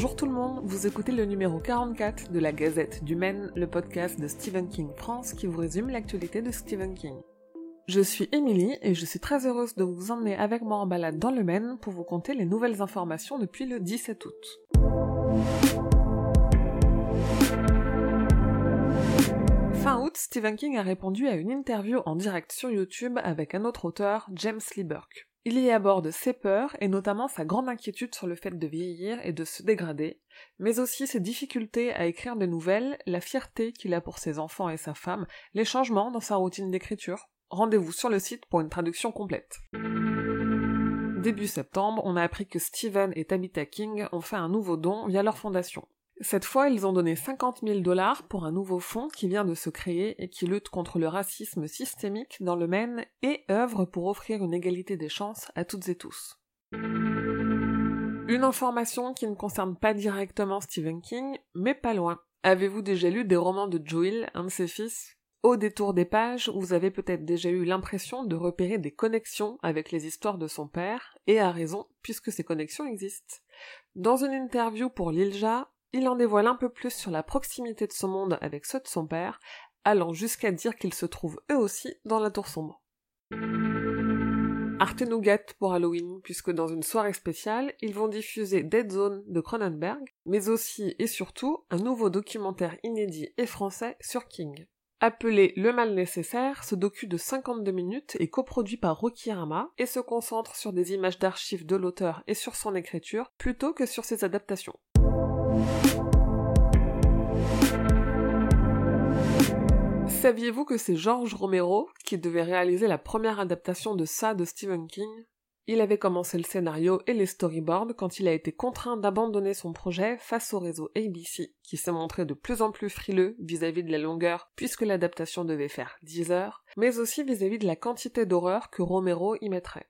Bonjour tout le monde, vous écoutez le numéro 44 de la Gazette du Maine, le podcast de Stephen King France qui vous résume l'actualité de Stephen King. Je suis Émilie et je suis très heureuse de vous emmener avec moi en balade dans le Maine pour vous conter les nouvelles informations depuis le 17 août. Fin août, Stephen King a répondu à une interview en direct sur YouTube avec un autre auteur, James Lee Burke. Il y aborde ses peurs et notamment sa grande inquiétude sur le fait de vieillir et de se dégrader, mais aussi ses difficultés à écrire des nouvelles, la fierté qu'il a pour ses enfants et sa femme, les changements dans sa routine d'écriture. Rendez-vous sur le site pour une traduction complète. Début septembre, on a appris que Stephen et Tabitha King ont fait un nouveau don via leur fondation. Cette fois, ils ont donné 50 000 dollars pour un nouveau fonds qui vient de se créer et qui lutte contre le racisme systémique dans le Maine et œuvre pour offrir une égalité des chances à toutes et tous. Une information qui ne concerne pas directement Stephen King, mais pas loin. Avez-vous déjà lu des romans de Joel, un de ses fils? Au détour des pages, vous avez peut-être déjà eu l'impression de repérer des connexions avec les histoires de son père, et à raison, puisque ces connexions existent. Dans une interview pour l'Ilja, il en dévoile un peu plus sur la proximité de son monde avec ceux de son père, allant jusqu'à dire qu'ils se trouvent eux aussi dans la tour sombre. Arte Nougat pour Halloween, puisque dans une soirée spéciale, ils vont diffuser Dead Zone de Cronenberg, mais aussi et surtout un nouveau documentaire inédit et français sur King. Appelé Le Mal Nécessaire, ce docu de 52 minutes est coproduit par Rokirama et se concentre sur des images d'archives de l'auteur et sur son écriture plutôt que sur ses adaptations. Saviez-vous que c'est George Romero qui devait réaliser la première adaptation de ça de Stephen King? Il avait commencé le scénario et les storyboards quand il a été contraint d'abandonner son projet face au réseau ABC, qui s'est montré de plus en plus frileux vis-à-vis de la longueur puisque l'adaptation devait faire 10 heures, mais aussi vis-à-vis -vis de la quantité d'horreur que Romero y mettrait.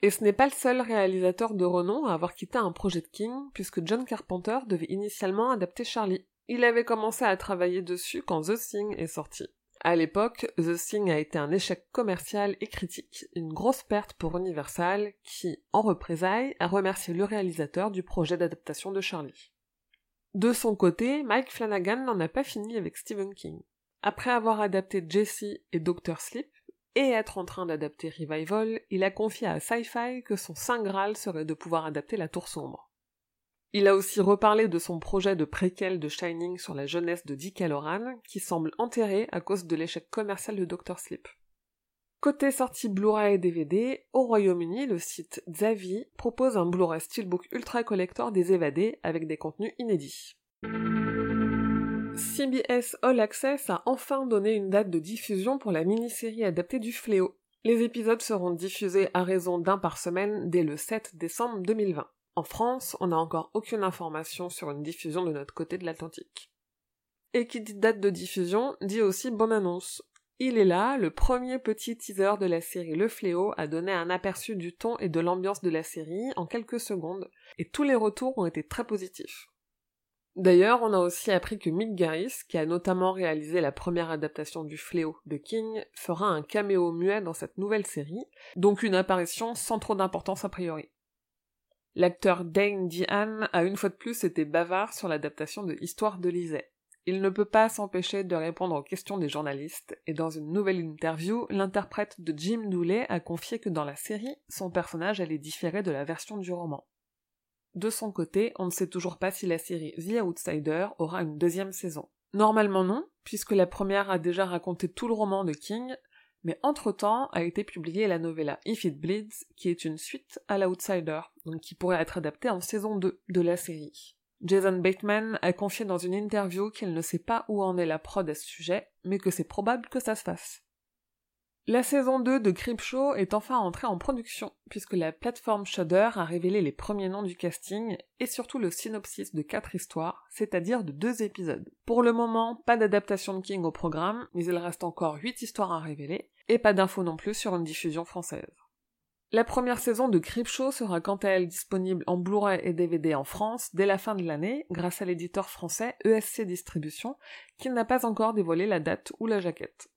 Et ce n'est pas le seul réalisateur de renom à avoir quitté un projet de King, puisque John Carpenter devait initialement adapter Charlie. Il avait commencé à travailler dessus quand The Thing est sorti. À l'époque, The Thing a été un échec commercial et critique, une grosse perte pour Universal, qui, en représailles, a remercié le réalisateur du projet d'adaptation de Charlie. De son côté, Mike Flanagan n'en a pas fini avec Stephen King. Après avoir adapté Jesse et Dr. Sleep, et être en train d'adapter Revival, il a confié à Sci-Fi que son saint Graal serait de pouvoir adapter La Tour Sombre. Il a aussi reparlé de son projet de préquel de Shining sur la jeunesse de Dick Halloran, qui semble enterré à cause de l'échec commercial de Dr. Sleep. Côté sortie Blu-ray et DVD, au Royaume-Uni, le site Zavi propose un Blu-ray Steelbook Ultra Collector des évadés avec des contenus inédits. CBS All Access a enfin donné une date de diffusion pour la mini-série adaptée du Fléau. Les épisodes seront diffusés à raison d'un par semaine dès le 7 décembre 2020. En France, on n'a encore aucune information sur une diffusion de notre côté de l'Atlantique. Et qui dit date de diffusion dit aussi bonne annonce. Il est là, le premier petit teaser de la série Le Fléau a donné un aperçu du ton et de l'ambiance de la série en quelques secondes, et tous les retours ont été très positifs. D'ailleurs, on a aussi appris que Mick Garris, qui a notamment réalisé la première adaptation du Fléau de King, fera un caméo muet dans cette nouvelle série, donc une apparition sans trop d'importance a priori. L'acteur Dane Diane a une fois de plus été bavard sur l'adaptation de Histoire de Lisée. Il ne peut pas s'empêcher de répondre aux questions des journalistes, et dans une nouvelle interview, l'interprète de Jim Dooley a confié que dans la série, son personnage allait différer de la version du roman. De son côté, on ne sait toujours pas si la série The Outsider aura une deuxième saison. Normalement non, puisque la première a déjà raconté tout le roman de King, mais entre-temps a été publiée la novella If It Bleeds, qui est une suite à l'Outsider, donc qui pourrait être adaptée en saison 2 de la série. Jason Bateman a confié dans une interview qu'il ne sait pas où en est la prod à ce sujet, mais que c'est probable que ça se fasse. La saison 2 de Creepshow est enfin entrée en production, puisque la plateforme Shudder a révélé les premiers noms du casting et surtout le synopsis de quatre histoires, c'est-à-dire de deux épisodes. Pour le moment, pas d'adaptation de King au programme, mais il reste encore huit histoires à révéler, et pas d'infos non plus sur une diffusion française. La première saison de Creepshow sera quant à elle disponible en Blu-ray et DVD en France dès la fin de l'année grâce à l'éditeur français ESC Distribution qui n'a pas encore dévoilé la date ou la jaquette.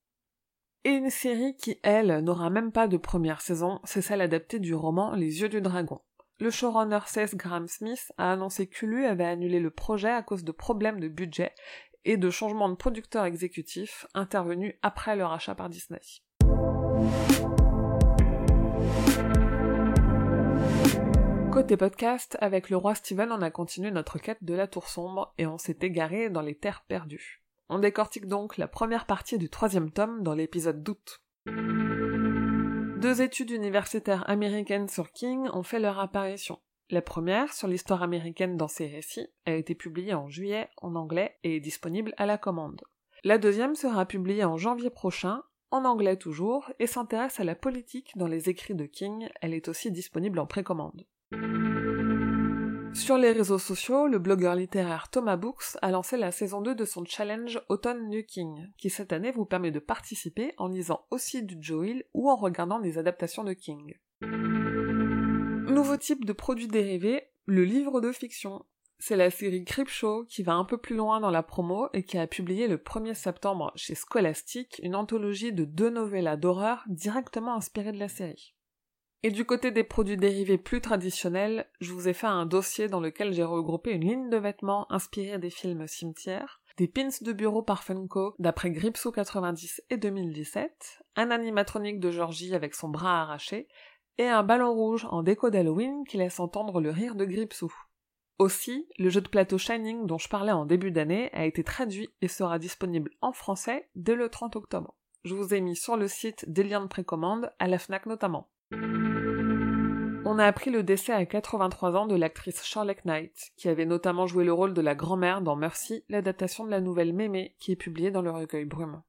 Et une série qui, elle, n'aura même pas de première saison, c'est celle adaptée du roman Les Yeux du Dragon. le showrunner Seth Graham Smith a annoncé que lui avait annulé le projet à cause de problèmes de budget et de changements de producteurs exécutifs intervenus après le rachat par Disney. Côté podcast, avec le roi Steven, on a continué notre quête de la tour sombre et on s'est égaré dans les terres perdues. On décortique donc la première partie du troisième tome dans l'épisode d'août. Deux études universitaires américaines sur King ont fait leur apparition. La première, sur l'histoire américaine dans ses récits, a été publiée en juillet en anglais et est disponible à la commande. La deuxième sera publiée en janvier prochain, en anglais toujours, et s'intéresse à la politique dans les écrits de King, elle est aussi disponible en précommande. Sur les réseaux sociaux, le blogueur littéraire Thomas Books a lancé la saison 2 de son challenge Autumn New King, qui cette année vous permet de participer en lisant aussi du Joe Hill ou en regardant des adaptations de King. Nouveau type de produit dérivé, le livre de fiction. C'est la série Creepshow qui va un peu plus loin dans la promo et qui a publié le 1er septembre chez Scholastic une anthologie de deux novellas d'horreur directement inspirées de la série. Et du côté des produits dérivés plus traditionnels, je vous ai fait un dossier dans lequel j'ai regroupé une ligne de vêtements inspirée des films Cimetière, des pins de bureau par Funko d'après Gripsou 90 et 2017, un animatronique de Georgie avec son bras arraché, et un ballon rouge en déco d'Halloween qui laisse entendre le rire de Gripsou. Aussi, le jeu de plateau Shining dont je parlais en début d'année a été traduit et sera disponible en français dès le 30 octobre. Je vous ai mis sur le site des liens de précommande, à la FNAC notamment. On a appris le décès à 83 ans de l'actrice Charlotte Knight, qui avait notamment joué le rôle de la grand-mère dans Mercy, l'adaptation de la nouvelle Mémé, qui est publiée dans le recueil Brume.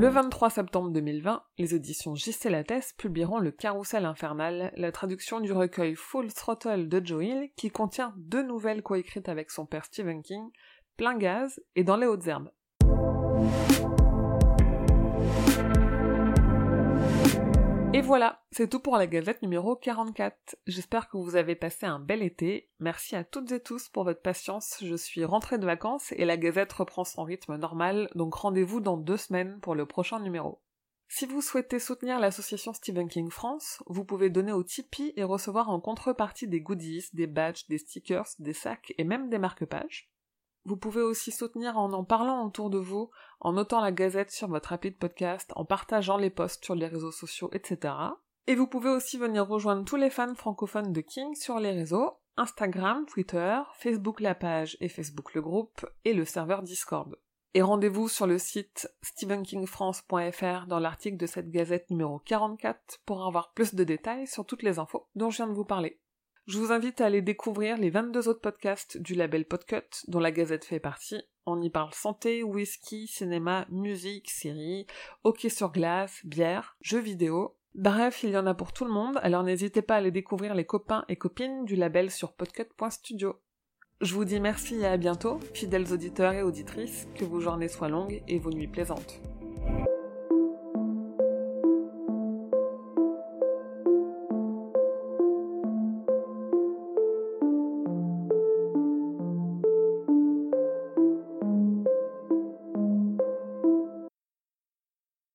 Le 23 septembre 2020, les éditions Gisèle Lattès publieront Le Carrousel Infernal, la traduction du recueil Full Throttle de Joe qui contient deux nouvelles coécrites avec son père Stephen King, Plein Gaz et Dans les Hautes Herbes. Et voilà, c'est tout pour la gazette numéro 44. J'espère que vous avez passé un bel été. Merci à toutes et tous pour votre patience. Je suis rentrée de vacances et la gazette reprend son rythme normal, donc rendez-vous dans deux semaines pour le prochain numéro. Si vous souhaitez soutenir l'association Stephen King France, vous pouvez donner au Tipeee et recevoir en contrepartie des goodies, des badges, des stickers, des sacs et même des marque-pages. Vous pouvez aussi soutenir en en parlant autour de vous, en notant la gazette sur votre appli de podcast, en partageant les posts sur les réseaux sociaux, etc. Et vous pouvez aussi venir rejoindre tous les fans francophones de King sur les réseaux, Instagram, Twitter, Facebook la page et Facebook le groupe, et le serveur Discord. Et rendez-vous sur le site stephenkingfrance.fr dans l'article de cette gazette numéro 44 pour avoir plus de détails sur toutes les infos dont je viens de vous parler. Je vous invite à aller découvrir les 22 autres podcasts du label Podcut, dont la Gazette fait partie. On y parle santé, whisky, cinéma, musique, série, hockey sur glace, bière, jeux vidéo. Bref, il y en a pour tout le monde, alors n'hésitez pas à aller découvrir les copains et copines du label sur podcut.studio. Je vous dis merci et à bientôt, fidèles auditeurs et auditrices, que vos journées soient longues et vos nuits plaisantes.